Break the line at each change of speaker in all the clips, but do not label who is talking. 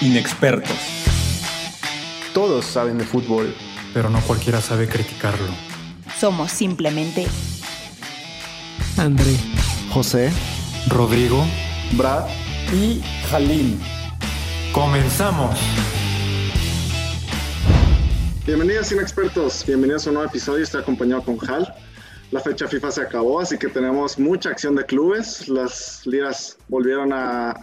inexpertos.
Todos saben de fútbol,
pero no cualquiera sabe criticarlo.
Somos simplemente
André,
José,
Rodrigo,
Brad
y Jalil.
¡Comenzamos!
Bienvenidos inexpertos, bienvenidos a un nuevo episodio, estoy acompañado con Hal. La fecha FIFA se acabó, así que tenemos mucha acción de clubes. Las ligas volvieron a,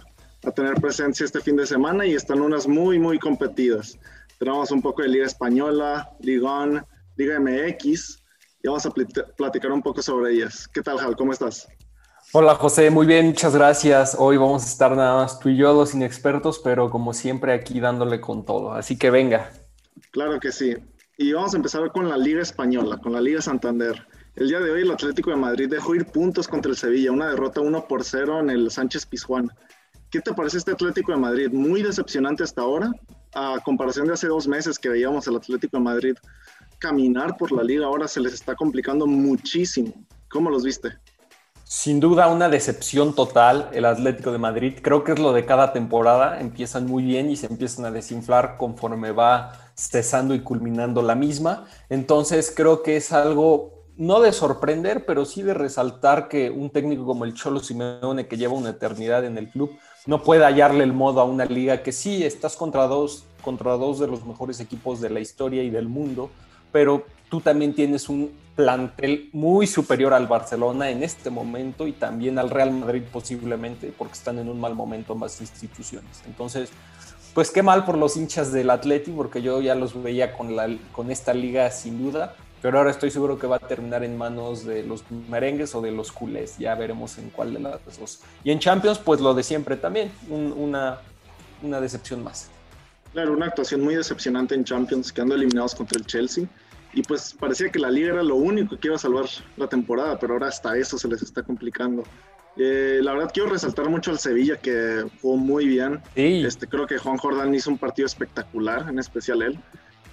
a tener presencia este fin de semana y están unas muy, muy competidas. Tenemos un poco de Liga Española, Ligón, Liga MX y vamos a platicar un poco sobre ellas. ¿Qué tal, Hal? ¿Cómo estás?
Hola José, muy bien, muchas gracias. Hoy vamos a estar nada más tú y yo, los inexpertos, pero como siempre aquí dándole con todo. Así que venga.
Claro que sí. Y vamos a empezar con la Liga Española, con la Liga Santander. El día de hoy el Atlético de Madrid dejó ir puntos contra el Sevilla, una derrota 1 por 0 en el Sánchez Pizjuán. ¿Qué te parece este Atlético de Madrid? Muy decepcionante hasta ahora, a comparación de hace dos meses que veíamos al Atlético de Madrid caminar por la liga, ahora se les está complicando muchísimo. ¿Cómo los viste?
Sin duda una decepción total el Atlético de Madrid. Creo que es lo de cada temporada. Empiezan muy bien y se empiezan a desinflar conforme va cesando y culminando la misma. Entonces creo que es algo no de sorprender, pero sí de resaltar que un técnico como el Cholo Simeone, que lleva una eternidad en el club, no puede hallarle el modo a una liga que sí, estás contra dos, contra dos de los mejores equipos de la historia y del mundo, pero tú también tienes un plantel muy superior al Barcelona en este momento y también al Real Madrid posiblemente, porque están en un mal momento ambas instituciones. Entonces, pues qué mal por los hinchas del Atleti, porque yo ya los veía con, la, con esta liga sin duda, pero ahora estoy seguro que va a terminar en manos de los merengues o de los culés. Ya veremos en cuál de las dos. Y en Champions, pues lo de siempre también, una, una decepción más.
Claro, una actuación muy decepcionante en Champions, quedando eliminados contra el Chelsea. Y pues parecía que la liga era lo único que iba a salvar la temporada, pero ahora hasta eso se les está complicando. Eh, la verdad quiero resaltar mucho al Sevilla que jugó muy bien. Este, creo que Juan Jordán hizo un partido espectacular, en especial él.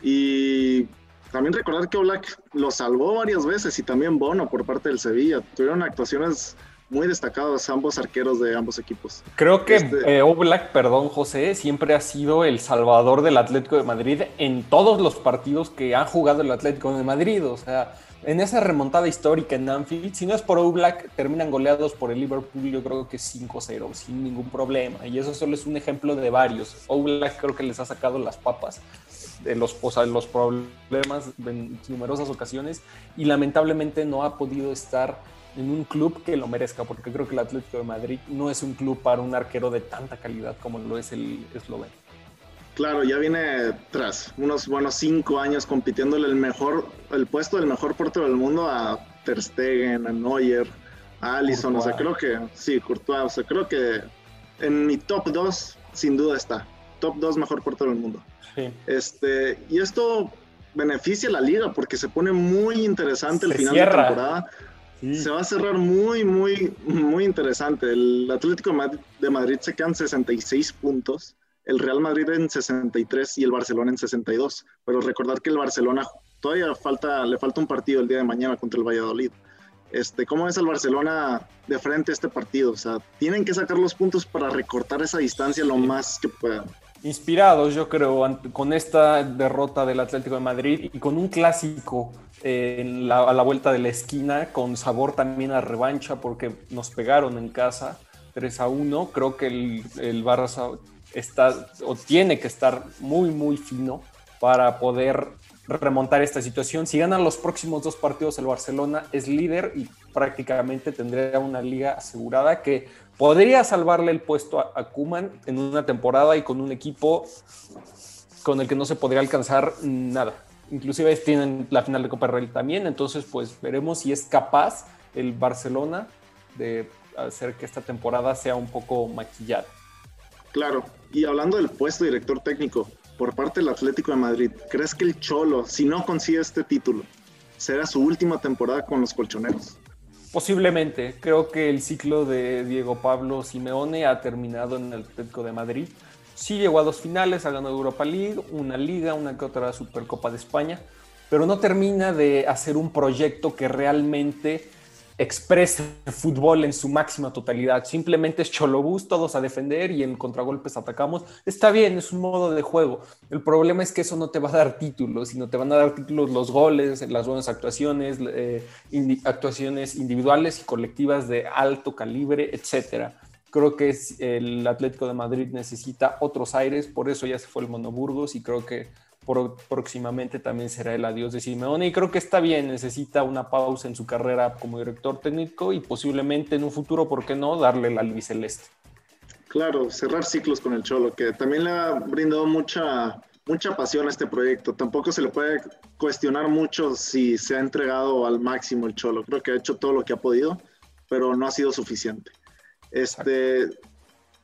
Y también recordar que Oblak lo salvó varias veces y también Bono por parte del Sevilla. Tuvieron actuaciones muy destacadas ambos arqueros de ambos equipos.
Creo que este... Eh, Oblak, perdón José, siempre ha sido el salvador del Atlético de Madrid en todos los partidos que ha jugado el Atlético de Madrid. O sea, en esa remontada histórica en Anfield, si no es por Oblak, terminan goleados por el Liverpool, yo creo que 5-0, sin ningún problema. Y eso solo es un ejemplo de varios. Oblak creo que les ha sacado las papas de los, o los problemas en numerosas ocasiones y lamentablemente no ha podido estar en un club que lo merezca, porque creo que el Atlético de Madrid no es un club para un arquero de tanta calidad como lo es el esloveno.
Claro, ya viene tras unos buenos cinco años compitiéndole el mejor, el puesto del mejor portero del mundo a Ter Stegen, a Neuer, a Alisson, o sea, creo que, sí, Courtois, o sea, creo que en mi top 2 sin duda está, top 2 mejor portero del mundo. Este, y esto beneficia a la liga porque se pone muy interesante el final de temporada. Se va a cerrar muy, muy, muy interesante. El Atlético de Madrid se quedan 66 puntos, el Real Madrid en 63 y el Barcelona en 62. Pero recordar que el Barcelona todavía falta, le falta un partido el día de mañana contra el Valladolid. Este, ¿Cómo es el Barcelona de frente a este partido? O sea, tienen que sacar los puntos para recortar esa distancia lo más que puedan
inspirados, yo creo, con esta derrota del Atlético de Madrid y con un clásico eh, a la vuelta de la esquina, con sabor también a revancha, porque nos pegaron en casa 3 a 1. Creo que el, el Barça está o tiene que estar muy, muy fino para poder remontar esta situación. Si ganan los próximos dos partidos, el Barcelona es líder y prácticamente tendría una liga asegurada que podría salvarle el puesto a, Kuman en una temporada y con un equipo con el que no se podría alcanzar nada. Inclusive tienen la final de Copa del Rey también, entonces pues veremos si es capaz el Barcelona de hacer que esta temporada sea un poco maquillada.
Claro, y hablando del puesto de director técnico por parte del Atlético de Madrid, ¿crees que el Cholo, si no consigue este título, será su última temporada con los colchoneros?
Posiblemente. Creo que el ciclo de Diego Pablo Simeone ha terminado en el Atlético de Madrid. Sí llegó a dos finales, ha ganado Europa League, una liga, una que otra Supercopa de España, pero no termina de hacer un proyecto que realmente exprese fútbol en su máxima totalidad. Simplemente es cholobús, todos a defender y en contragolpes atacamos. Está bien, es un modo de juego. El problema es que eso no te va a dar títulos, sino te van a dar títulos los goles, las buenas actuaciones, eh, actuaciones individuales y colectivas de alto calibre, etcétera. Creo que el Atlético de Madrid necesita otros aires, por eso ya se fue el Monoburgos y creo que próximamente también será el adiós de Simeone y creo que está bien, necesita una pausa en su carrera como director técnico y posiblemente en un futuro, ¿por qué no?, darle la albiceleste.
Claro, cerrar ciclos con el Cholo, que también le ha brindado mucha, mucha pasión a este proyecto. Tampoco se le puede cuestionar mucho si se ha entregado al máximo el Cholo. Creo que ha hecho todo lo que ha podido, pero no ha sido suficiente. Este,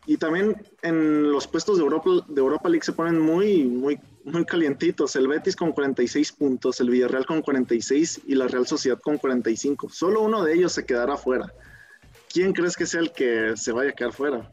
y también en los puestos de Europa, de Europa League se ponen muy, muy muy calientitos. El Betis con 46 puntos, el Villarreal con 46 y la Real Sociedad con 45. Solo uno de ellos se quedará fuera. ¿Quién crees que sea el que se vaya a quedar fuera?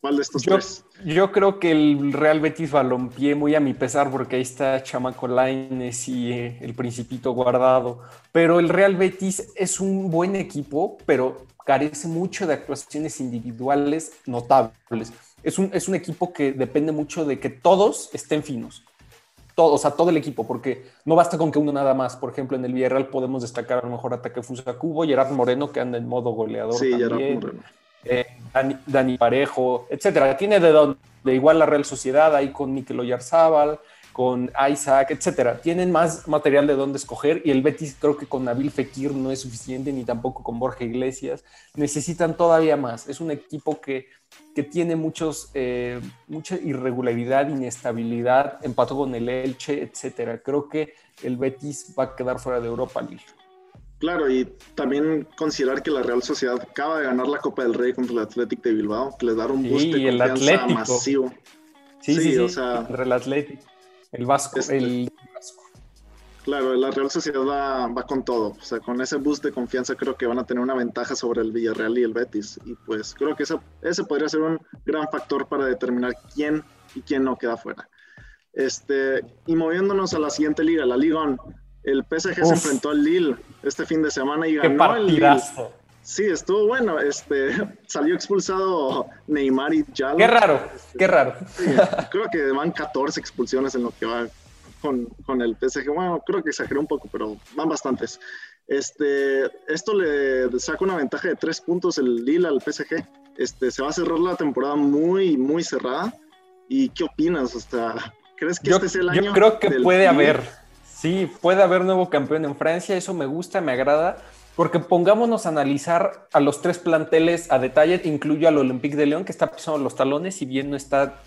¿Cuál de estos tres?
Yo creo que el Real Betis balompié muy a mi pesar porque ahí está Chamaco Laines y eh, el Principito guardado. Pero el Real Betis es un buen equipo, pero carece mucho de actuaciones individuales notables. Es un, es un equipo que depende mucho de que todos estén finos todo, o sea, todo el equipo, porque no basta con que uno nada más. Por ejemplo, en el Villarreal podemos destacar a lo mejor ataque Cubo, Gerard Moreno, que anda en modo goleador sí, también. Moreno. Eh, Dani, Parejo, etcétera. Tiene de donde, de igual la Real Sociedad, ahí con Mikel Oyarzábal, con Isaac, etcétera. Tienen más material de dónde escoger y el Betis creo que con Nabil Fekir no es suficiente, ni tampoco con Borja Iglesias. Necesitan todavía más. Es un equipo que que tiene muchos, eh, mucha irregularidad, inestabilidad, empató con el Elche, etcétera. Creo que el Betis va a quedar fuera de Europa League.
Claro, y también considerar que la Real Sociedad acaba de ganar la Copa del Rey contra el Athletic de Bilbao, que les da un boost de
el
confianza masivo.
Sí, sí, sí, o sea, el Athletic, el Vasco, este, el
Claro, la Real Sociedad va, con todo. O sea, con ese boost de confianza creo que van a tener una ventaja sobre el Villarreal y el Betis. Y pues creo que ese podría ser un gran factor para determinar quién y quién no queda fuera. Este, y moviéndonos a la siguiente liga, la Liga el PSG se enfrentó al Lille este fin de semana y ganó el Lille. Sí, estuvo bueno. Este, salió expulsado Neymar y Jalo.
Qué raro, qué raro.
creo que van 14 expulsiones en lo que va con, con, el PSG. Bueno, creo que exageré un poco, pero van bastantes. Este, esto le saca una ventaja de tres puntos el Lille al PSG. Este, se va a cerrar la temporada muy, muy cerrada. ¿Y qué opinas? O ¿Crees que este es el año?
Yo creo que puede haber, sí, puede haber nuevo campeón en Francia. Eso me gusta, me agrada. Porque pongámonos a analizar a los tres planteles a detalle, incluyo al Olympique de León, que está pisando los talones, si bien no está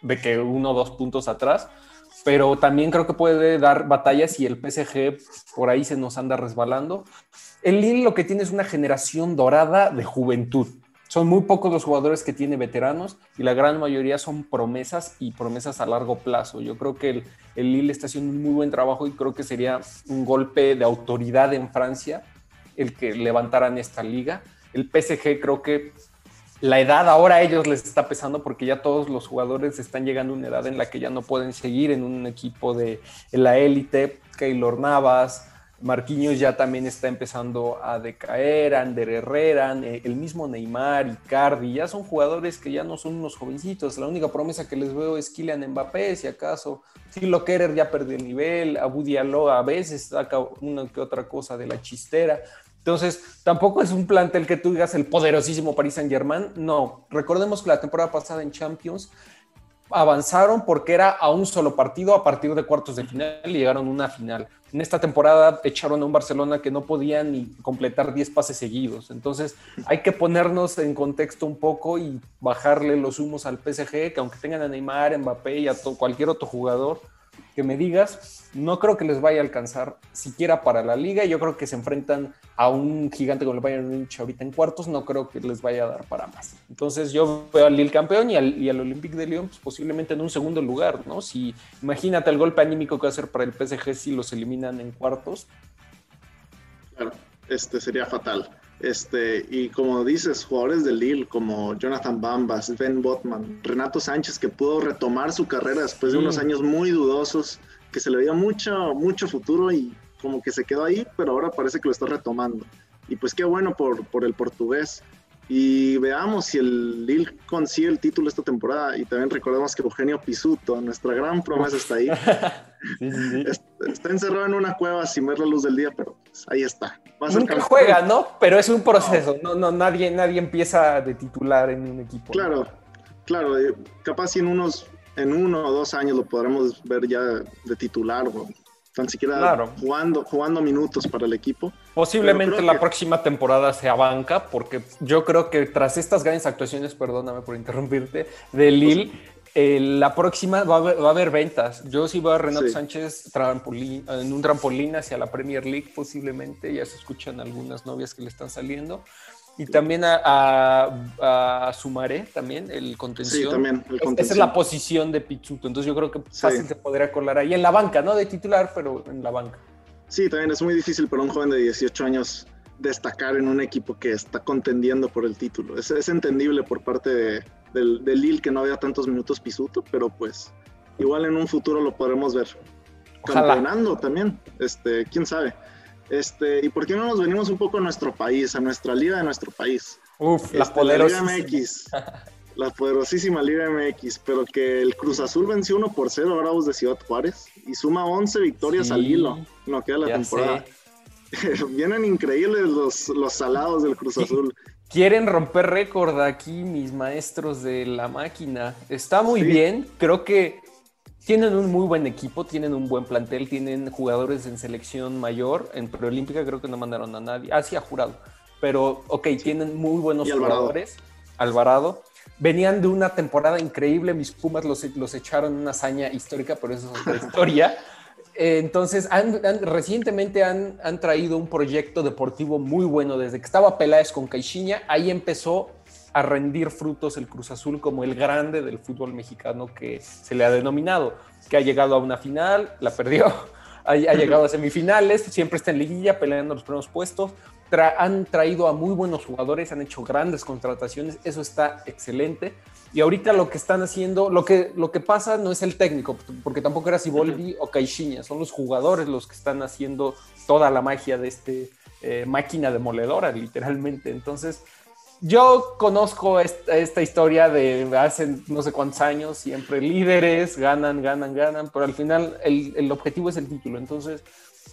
de que uno o dos puntos atrás pero también creo que puede dar batallas y el PSG por ahí se nos anda resbalando. El Lille lo que tiene es una generación dorada de juventud. Son muy pocos los jugadores que tiene veteranos y la gran mayoría son promesas y promesas a largo plazo. Yo creo que el, el Lille está haciendo un muy buen trabajo y creo que sería un golpe de autoridad en Francia el que levantaran esta liga. El PSG creo que la edad ahora a ellos les está pesando porque ya todos los jugadores están llegando a una edad en la que ya no pueden seguir en un equipo de la élite. Keylor Navas, Marquinhos ya también está empezando a decaer, Ander Herrera, el mismo Neymar, Icardi, ya son jugadores que ya no son unos jovencitos. La única promesa que les veo es Kylian Mbappé, si acaso. Tilo Kerer ya perdió el nivel, Abu Diallo a veces saca una que otra cosa de la chistera. Entonces, tampoco es un plantel que tú digas el poderosísimo Paris Saint Germain. No, recordemos que la temporada pasada en Champions avanzaron porque era a un solo partido a partir de cuartos de final y llegaron a una final. En esta temporada echaron a un Barcelona que no podía ni completar 10 pases seguidos. Entonces hay que ponernos en contexto un poco y bajarle los humos al PSG, que aunque tengan a Neymar, Mbappé y a cualquier otro jugador, que me digas, no creo que les vaya a alcanzar siquiera para la liga. Yo creo que se enfrentan a un gigante como el Bayern Munich ahorita en cuartos, no creo que les vaya a dar para más. Entonces yo veo al Lille campeón y al, y al Olympique de Lyon pues, posiblemente en un segundo lugar, ¿no? Si imagínate el golpe anímico que va a ser para el PSG si los eliminan en cuartos.
Claro, este sería fatal. Este, y como dices, jugadores del Lille como Jonathan Bambas, Ben Botman, Renato Sánchez, que pudo retomar su carrera después de unos años muy dudosos, que se le veía mucho, mucho futuro y como que se quedó ahí, pero ahora parece que lo está retomando. Y pues qué bueno por, por el portugués. Y veamos si el Lille consigue el título esta temporada. Y también recordemos que Eugenio Pisuto, nuestra gran promesa, está ahí.
Sí, sí.
Está, encerrado en una cueva sin ver la luz del día, pero pues, ahí está. Va a ser
Nunca
campeón.
juega, ¿no? Pero es un proceso. No, no, nadie, nadie empieza de titular en un equipo.
Claro, claro. eh, Capaz si en unos, en uno o dos años lo podremos ver ya de titular o tan siquiera
Claro.
jugando, jugando minutos para el equipo.
Posiblemente la
que-
próxima temporada sea banca, porque yo creo que tras estas grandes actuaciones, perdóname por interrumpirte, de Lille, eh, la próxima va a, haber, va a haber ventas. Yo sí veo a Renato
Sí.
Sánchez trampolín- en un trampolín hacia la Premier League, posiblemente. Ya se escuchan algunas novias que le están saliendo. Y también a, a, a Sumaré, también, el contención.
Sí, también. El
Esa es la posición de Pizzuto. Entonces yo creo que
Sí.
fácil se podría colar ahí en la banca, no de titular, pero en la banca.
Sí, también es muy difícil para un joven de 18 años destacar en un equipo que está contendiendo por el título. Es, es entendible por parte de, del, del Lille que no había tantos minutos Pisuto, pero pues igual en un futuro lo podremos ver.
Ojalá.
Campeonando también, este, quién sabe. Este, ¿Y por qué no nos venimos un poco a nuestro país, a nuestra liga de nuestro país?
Uf, la
Este,
poderosa.
Liga MX. La poderosísima Liga MX, pero que el Cruz Azul venció 1 por 0 a Bravos de Ciudad Juárez y suma 11 victorias
Sí.
al hilo en lo que da la temporada. Vienen increíbles los, los salados del Cruz Azul.
Quieren romper récord aquí mis maestros de la máquina. Está muy
Sí.
bien. Creo que tienen un muy buen equipo, tienen un buen plantel, tienen jugadores en selección mayor. En preolímpica creo que no mandaron a nadie. Ah, sí, a jurado. Pero, ok, tienen muy buenos
Alvarado.
jugadores. Alvarado. Venían de una temporada increíble. Mis Pumas los, los echaron una hazaña histórica, pero eso es otra historia. Eh, Entonces, recientemente han, han traído un proyecto deportivo muy bueno. Desde que estaba Peláez con Caixinha, ahí empezó a rendir frutos el Cruz Azul como el grande del fútbol mexicano que se le ha denominado, que ha llegado a una final, la perdió, ha, ha llegado a semifinales, siempre está en liguilla peleando los primeros puestos, Tra- han traído a muy buenos jugadores, han hecho grandes contrataciones, eso está excelente. Y ahorita lo que están haciendo, lo que, lo que pasa no es el técnico, porque tampoco era Siboldi o Caixinha, son los jugadores los que están haciendo toda la magia de este eh, máquina demoledora, literalmente. Entonces, yo conozco esta, esta historia de hace no sé cuántos años, siempre líderes, ganan, ganan, ganan, pero al final el, el objetivo es el título. Entonces,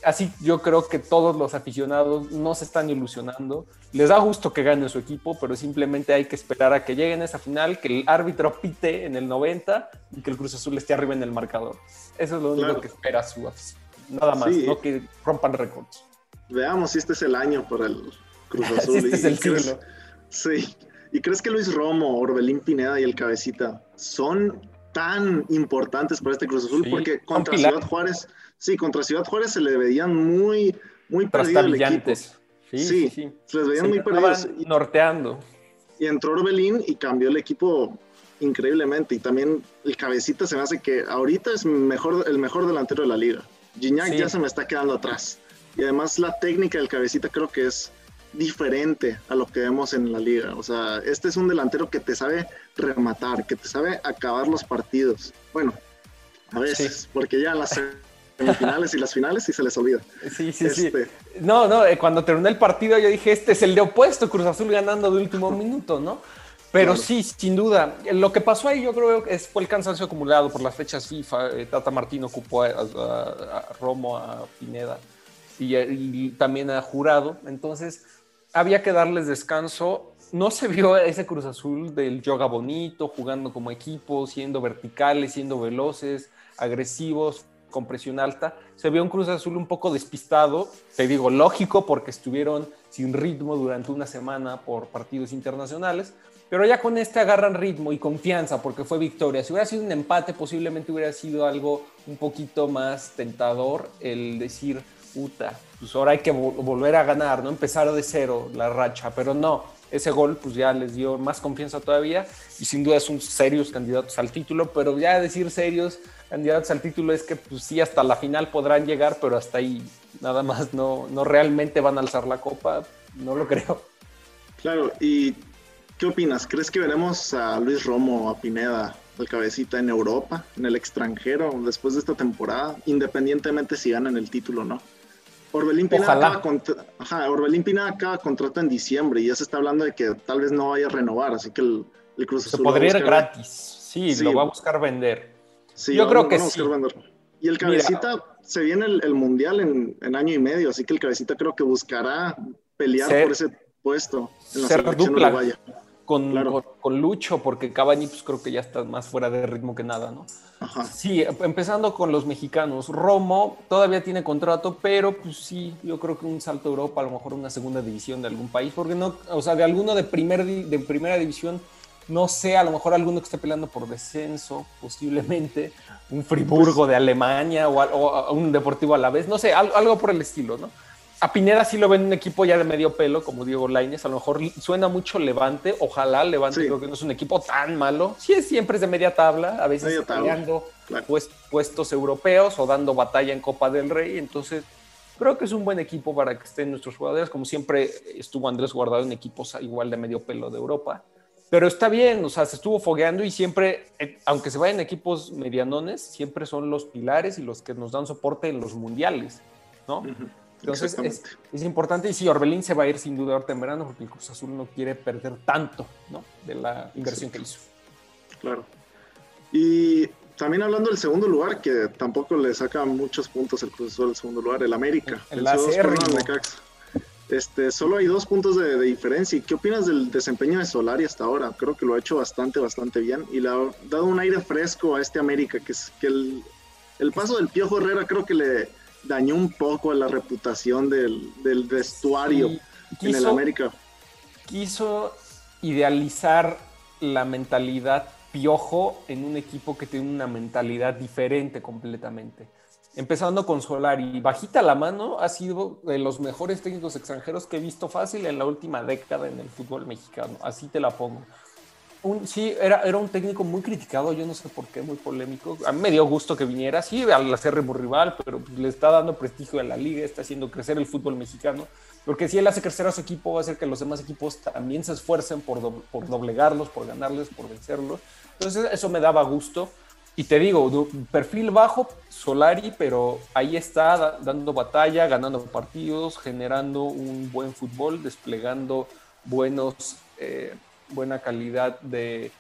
así yo creo que todos los aficionados no se están ilusionando. Les da gusto que gane su equipo, pero simplemente hay que esperar a que lleguen a esa final, que el árbitro pite en el 90 y que el Cruz Azul esté arriba en el marcador. Eso es lo único
Claro.
que espera su afición. Nada más,
Sí.
no que rompan récords.
Veamos si este es el año para el Cruz Azul.
este es
¿Y
el siglo.
Sí. ¿Y crees que Luis Romo, Orbelín Pineda y el Cabecita son tan importantes para este Cruz Azul?
Sí,
Porque contra. Ciudad Juárez, sí, contra Ciudad Juárez se le veían muy, muy perdido el equipo.
Sí, sí.
Se les veían
Se
muy perdidos.
Norteando.
Y entró Orbelín y cambió el equipo increíblemente. Y también el cabecita se me hace que ahorita es mejor, el mejor delantero de la liga. Gignac
Sí.
ya se me está quedando atrás. Y además la técnica del cabecita creo que es diferente a lo que vemos en la liga. O sea, este es un delantero que te sabe rematar, que te sabe acabar los partidos. Bueno, a veces, porque ya las semifinales y las finales sí se les olvida.
Sí, sí, sí.
Este,
No, no, eh, cuando terminó el partido yo dije, este es el de opuesto, Cruz Azul ganando de último minuto, ¿no? Pero
Claro.
sí, sin duda. Lo que pasó ahí yo creo que es- fue el cansancio acumulado por las fechas FIFA. Eh, Tata Martín ocupó a, a- a Romo, a Pineda y, y también a Jurado. Entonces había que darles descanso. No se vio ese Cruz Azul del yoga bonito, jugando como equipo, siendo verticales, siendo veloces, agresivos, con presión alta. Se vio un Cruz Azul un poco despistado, te digo, lógico, porque estuvieron sin ritmo durante una semana por partidos internacionales, pero ya con este agarran ritmo y confianza porque fue victoria. Si hubiera sido un empate, posiblemente hubiera sido algo un poquito más tentador el decir, puta, pues ahora hay que vo- volver a ganar, ¿no? Empezar de cero la racha, pero no. Ese gol pues ya les dio más confianza todavía y sin duda son serios candidatos al título, pero ya decir serios candidatos al título es que pues sí, hasta la final podrán llegar, pero hasta ahí nada más no, no realmente van a alzar la copa, no lo creo.
Claro, ¿y qué opinas? ¿Crees que veremos a Luis Romo, a Pineda, al cabecita en Europa, en el extranjero, después de esta temporada, independientemente si ganan el título o no? Orbelín Pineda acaba, contra- ajá, Orbelín Pineda acaba contrato en diciembre y ya se está hablando de que tal vez no vaya a renovar, así que el, el Cruz
Se
Azul a
podría ir gratis. Sí,
Sí.
lo va a buscar vender.
Sí,
Yo creo que sí.
Y el
Mira.
Cabecita, se viene el, el Mundial en, en año y medio, así que el Cabecita creo que buscará pelear
Ser-
por ese puesto en la selección uruguaya.
Con,
Claro.
con, con Lucho, porque Cavani pues creo que ya está más fuera de ritmo que nada, ¿no?
Ajá.
Sí, empezando con los mexicanos. Romo todavía tiene contrato, pero pues sí, yo creo que un salto a Europa, a lo mejor una segunda división de algún país, porque no, o sea, de alguno de, primer, de primera división, no sé, a lo mejor alguno que esté peleando por descenso, posiblemente, un Friburgo de Alemania o, o un Deportivo a la vez, no sé, al- algo por el estilo, ¿no? A Pineda sí lo ven un equipo ya de medio pelo, como Diego Lainez. A lo mejor suena mucho Levante. Ojalá Levante,
Sí.
creo que no es un equipo tan malo. Sí, siempre es de media tabla, a veces peleando
claro.
pues- puestos europeos o dando batalla en Copa del Rey. Entonces, creo que es un buen equipo para que estén nuestros jugadores. Como siempre estuvo Andrés guardado en equipos igual de medio pelo de Europa. Pero está bien, o sea, se estuvo fogueando y siempre, eh, aunque se vayan equipos medianones, siempre son los pilares y los que nos dan soporte en los mundiales, ¿no? Entonces es, importante y sí, Orbelín se va a ir sin duda ahorita en verano porque el Cruz Azul no quiere perder tanto ¿no? de la inversión que hizo.
Claro. Y también hablando del segundo lugar, que tampoco le saca muchos puntos el Cruz Azul al segundo lugar, el América.
El
Necaxa. Este, solo hay dos puntos de, de diferencia. ¿Y qué opinas del desempeño de Solari hasta ahora? Creo que lo ha hecho bastante, bastante bien y le ha dado un aire fresco a este América, que es que el, el paso del Piojo Herrera creo que le dañó un poco la reputación del, del vestuario en el América.
quiso idealizar la mentalidad piojo en un equipo que tiene una mentalidad diferente completamente. Empezando con Solari, bajita la mano, ha sido de los mejores técnicos extranjeros que he visto fácil en la última década en el fútbol mexicano. Así te la pongo. Un- sí, era, era un técnico muy criticado, yo no sé por qué, muy polémico. A mí me dio gusto que viniera, sí, al acérrimo rival, pero pues, le está dando prestigio a la liga, está haciendo crecer el fútbol mexicano. Porque si él hace crecer a su equipo, va a hacer que los demás equipos también se esfuercen por, por doblegarlos, por ganarles, por vencerlos. Entonces, eso me daba gusto. Y te digo, perfil bajo, Solari, pero ahí está da- dando batalla, ganando partidos, generando un buen fútbol, desplegando buenos, eh, buena calidad de,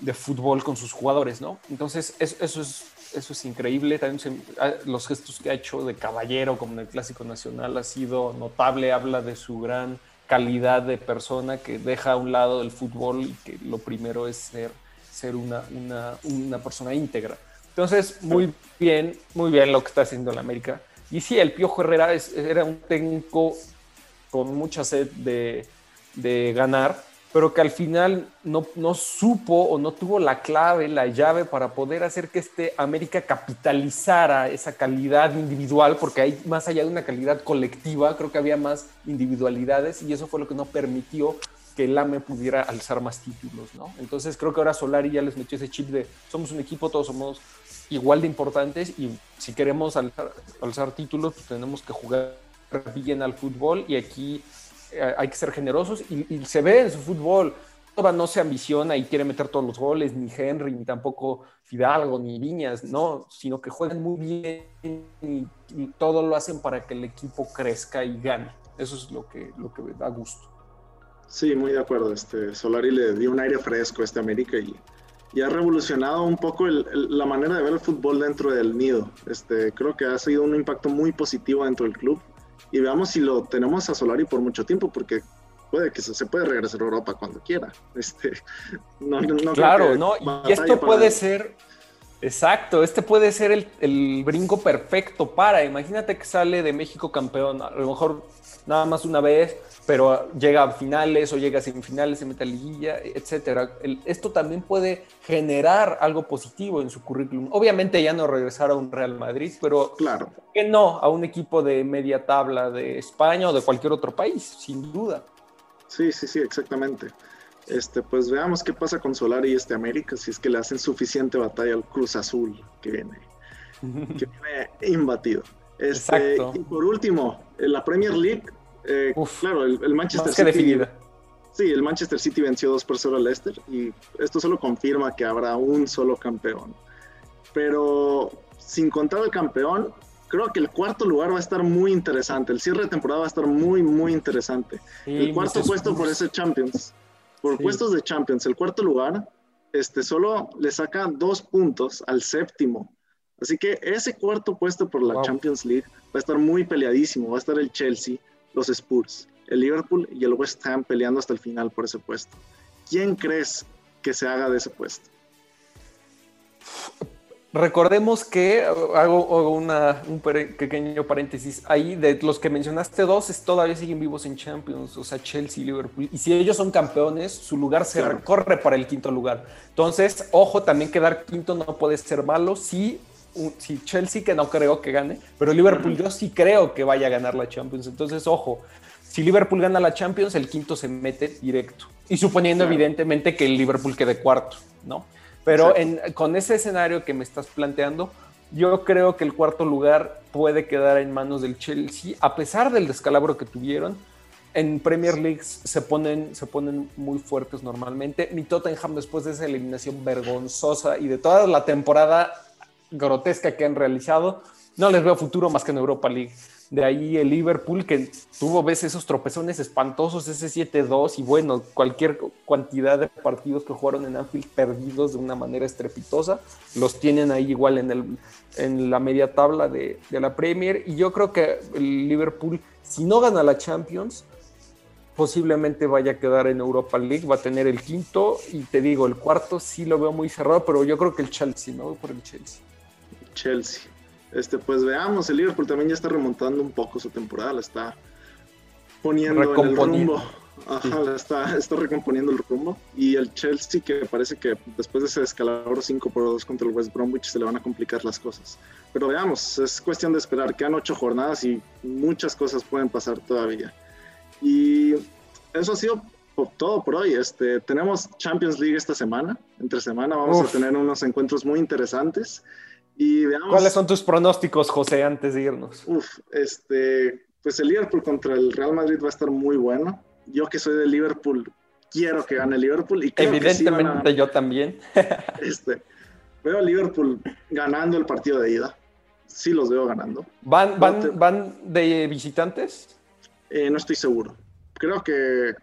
de fútbol con sus jugadores, ¿no? Entonces, es- eso, es, eso es increíble. También se- ah, los gestos que ha hecho de caballero, como en el Clásico Nacional, ha sido notable. Habla de su gran calidad de persona que deja a un lado el fútbol y que lo primero es ser, ser una, una, una persona íntegra. Entonces, muy bien, muy bien lo que está haciendo el América. Y sí, el Piojo Herrera es- era un técnico con mucha sed de, de ganar, pero que al final no, no supo o no tuvo la clave, la llave para poder hacer que este América capitalizara esa calidad individual, porque hay más allá de una calidad colectiva, creo que había más individualidades y eso fue lo que no permitió que el AME pudiera alzar más títulos, ¿no? Entonces creo que ahora Solari ya les metió ese chip de somos un equipo, todos somos igual de importantes y si queremos alzar, alzar títulos, pues tenemos que jugar bien al fútbol y aquí hay que ser generosos y, y se ve en su fútbol. Toba no se ambiciona y quiere meter todos los goles, ni Henry, ni tampoco Fidalgo, ni Viñas, no, sino que juegan muy bien y, y todo lo hacen para que el equipo crezca y gane. Eso es lo que, lo que da gusto.
Sí, muy de acuerdo. Este, Solari le dio un aire fresco a este América y, y ha revolucionado un poco el- el- la manera de ver el fútbol dentro del nido. Este, creo que ha sido un impacto muy positivo dentro del club y veamos si lo tenemos a Solari por mucho tiempo porque puede que se, se puede regresar a Europa cuando quiera. Este, no, no-
Claro, ¿no? Y esto puede ser, exacto, este puede ser el, el brinco perfecto para, imagínate que sale de México campeón, a lo mejor nada más una vez, pero llega a finales o llega a semifinales, se mete a liguilla, etcétera. Esto también puede generar algo positivo en su currículum. Obviamente ya no regresar a un Real Madrid, pero
Claro,
¿por qué no a un equipo de media tabla de España o de cualquier otro país? Sin duda.
sí, sí, sí, exactamente. Este, pues veamos qué pasa con Solari y este América, si es que le hacen suficiente batalla al Cruz Azul que viene. que viene imbatido. Este,
Exacto.
Y por último, la Premier League, eh,
Uf,
claro, el, el Manchester
Más que
City.
definida.
Sí, el Manchester City venció 2 por 0 al Leicester y esto solo confirma que habrá un solo campeón. Pero sin contar al campeón, creo que el cuarto lugar va a estar muy interesante. El cierre de temporada va a estar muy, muy interesante.
Sí,
el cuarto puesto por ese Champions. Por
Sí.
puestos de Champions, el cuarto lugar, este solo le saca dos puntos al séptimo. Así que ese cuarto puesto por la
Wow.
Champions League va a estar muy peleadísimo. Va a estar el Chelsea, los Spurs, el Liverpool y el West Ham peleando hasta el final por ese puesto. ¿Quién crees que se haga de ese puesto?
Recordemos que hago, hago una, un pequeño paréntesis ahí de los que mencionaste dos es- todavía siguen vivos en Champions, o sea Chelsea y Liverpool. Y si ellos son campeones, su lugar se
Claro.
recorre para el quinto lugar. Entonces, ojo, también quedar quinto no puede ser malo. Si, un- si Chelsea, que no creo que gane, pero Liverpool yo sí creo que vaya a ganar la Champions. Entonces, ojo, si Liverpool gana la Champions, el quinto se mete directo. Y suponiendo
Claro.
evidentemente que el Liverpool quede cuarto, ¿no? Pero en- con ese escenario que me estás planteando, yo creo que el cuarto lugar puede quedar en manos del Chelsea, a pesar del descalabro que tuvieron. En Premier League se ponen, se ponen muy fuertes normalmente. Mi Tottenham, después de esa eliminación vergonzosa y de toda la temporada grotesca que han realizado, no les veo futuro más que en Europa League. De ahí el Liverpool, que tuvo ves esos tropezones espantosos, ese 7-2 y bueno, cualquier cantidad de partidos que jugaron en Anfield perdidos de una manera estrepitosa, los tienen ahí igual en, el, en la media tabla de, de la Premier. Y yo creo que el Liverpool, si no gana la Champions, posiblemente vaya a quedar en Europa League, va a tener el quinto y te digo, el cuarto sí lo veo muy cerrado, pero yo creo que el Chelsea, ¿no? Por el Chelsea.
Chelsea. Este, pues veamos, el Liverpool también ya está remontando un poco su temporada, la está poniendo en el rumbo. Ajá, la está, está recomponiendo el rumbo. Y el Chelsea, que parece que después de ese descalabro 5 por 2 contra el West Bromwich, se le van a complicar las cosas. Pero veamos, es cuestión de esperar. Quedan ocho jornadas y muchas cosas pueden pasar todavía. Y eso ha sido todo por hoy. Este, tenemos Champions League esta semana. Entre semana vamos
Uf.
a tener unos encuentros muy interesantes. Y veamos.
¿Cuáles son tus pronósticos, José, antes de irnos?
Uf, este, pues el Liverpool contra el Real Madrid va a estar muy bueno. Yo que soy de Liverpool, quiero que gane Liverpool y que sí
Evidentemente
a-
yo también.
este, veo a Liverpool ganando el partido de ida. Sí los veo ganando.
¿Van,
te-
van, van de visitantes?
Eh, no estoy seguro. Creo que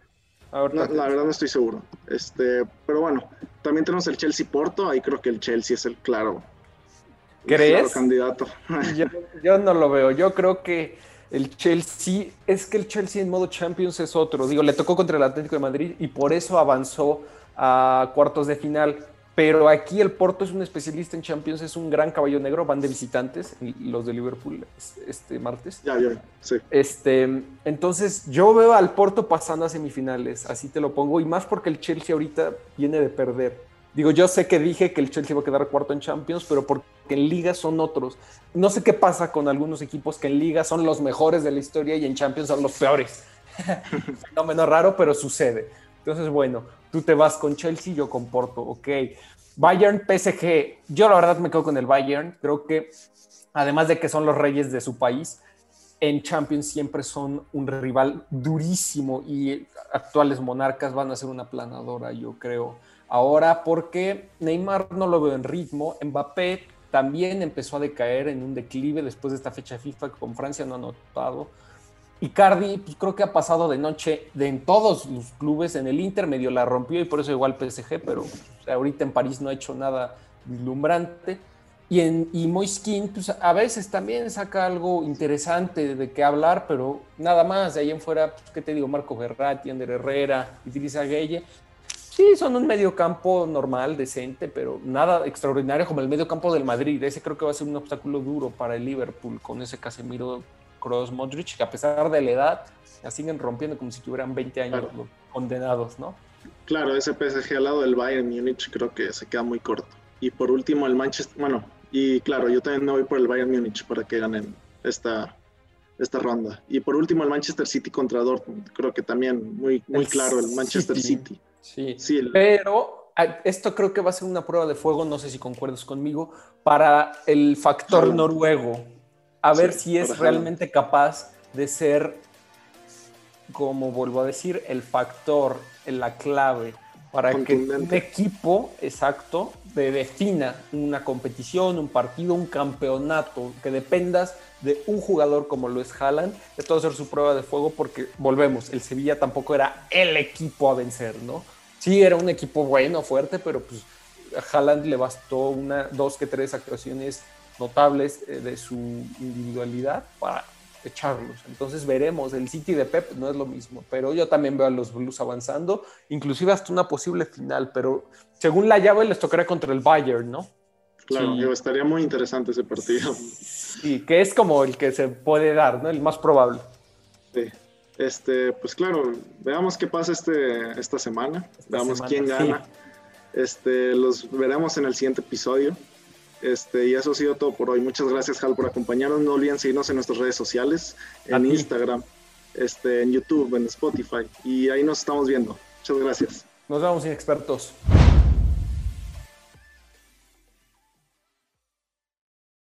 Ahorita
no, la verdad no estoy seguro. Este, pero bueno, también tenemos el Chelsea Porto. Ahí creo que el Chelsea es el claro,
¿Crees?
candidato.
yo, yo no lo veo. Yo creo que el Chelsea, es que el Chelsea en modo Champions es otro. Digo, le tocó contra el Atlético de Madrid y por eso avanzó a cuartos de final. Pero aquí el Porto es un especialista en Champions, es un gran caballo negro, van de visitantes, los de Liverpool este martes.
ya, ya, sí.
Este, entonces yo veo al Porto pasando a semifinales, así te lo pongo, y más porque el Chelsea ahorita viene de perder. Digo, yo sé que dije que el Chelsea va a quedar cuarto en Champions, pero porque en Liga son otros. No sé qué pasa con algunos equipos que en Liga son los mejores de la historia y en Champions son los peores. Fenómeno raro, pero sucede. Entonces, bueno, tú te vas con Chelsea, yo con Porto, ok. Bayern, PSG, yo la verdad me quedo con el Bayern. Creo que, además de que son los reyes de su país, en Champions siempre son un rival durísimo y actuales monarcas van a ser una planadora, yo creo. Ahora, porque Neymar no lo veo en ritmo, Mbappé también empezó a decaer en un declive después de esta fecha FIFA que con Francia no ha notado. Icardi, pues creo que ha pasado de noche de en todos los clubes, en el Inter medio la rompió y por eso igual PSG, pero ahorita en París no ha hecho nada vislumbrante. Y, en, y Moiskin, pues a veces también saca algo interesante de qué hablar, pero nada más. De ahí en fuera, pues, ¿qué te digo? Marco Verratti, Ander Herrera, Idrissa Gueye. Sí, son un medio campo normal, decente, pero nada extraordinario como el medio campo del Madrid. Ese creo que va a ser un obstáculo duro para el Liverpool con ese Casemiro, Kroos, Modric, que a pesar de la edad, la siguen rompiendo como si tuvieran 20 años
Claro.
condenados, ¿no?
Claro, ese PSG al lado del Bayern Múnich creo que se queda muy corto. Y por último el Manchester, bueno, y claro, yo también me voy por el Bayern Múnich para que ganen esta, esta ronda. Y por último el Manchester City contra Dortmund, creo que también muy, muy
El
claro el Manchester
City.
City.
Sí.
Sí, el-
Pero a- esto creo que va a ser una prueba de fuego, no sé si concuerdas conmigo, para el factor noruego. A ver
Sí,
si es realmente capaz de ser, como vuelvo a decir, el factor, la clave para que un equipo exacto te defina una competición, un partido, un campeonato, que dependas de un jugador como lo es Haaland, de todo hacer su prueba de fuego, porque volvemos, el Sevilla tampoco era el equipo a vencer, ¿no? Sí, era un equipo bueno, fuerte, pero pues a Haaland le bastó una, dos que tres actuaciones notables eh, de su individualidad para echarlos. Entonces veremos, el City de Pep no es lo mismo, pero yo también veo a los Blues avanzando, inclusive hasta una posible final, pero según la llave les tocará contra el Bayern, ¿no?
Claro,
Sí.
digo, estaría muy interesante ese partido.
Y que es como el que se puede dar, ¿no? El más probable.
Sí. Este, pues claro, veamos qué pasa este, esta semana. veamos
semana,
quién
sí.
gana. Este, los veremos en el siguiente episodio. Este, y eso ha sido todo por hoy. Muchas gracias, Hal, por acompañarnos. No olviden seguirnos en nuestras redes sociales,
A
en. Instagram, este, en YouTube, en Spotify. Y ahí nos estamos viendo. Muchas gracias.
Nos vemos inexpertos.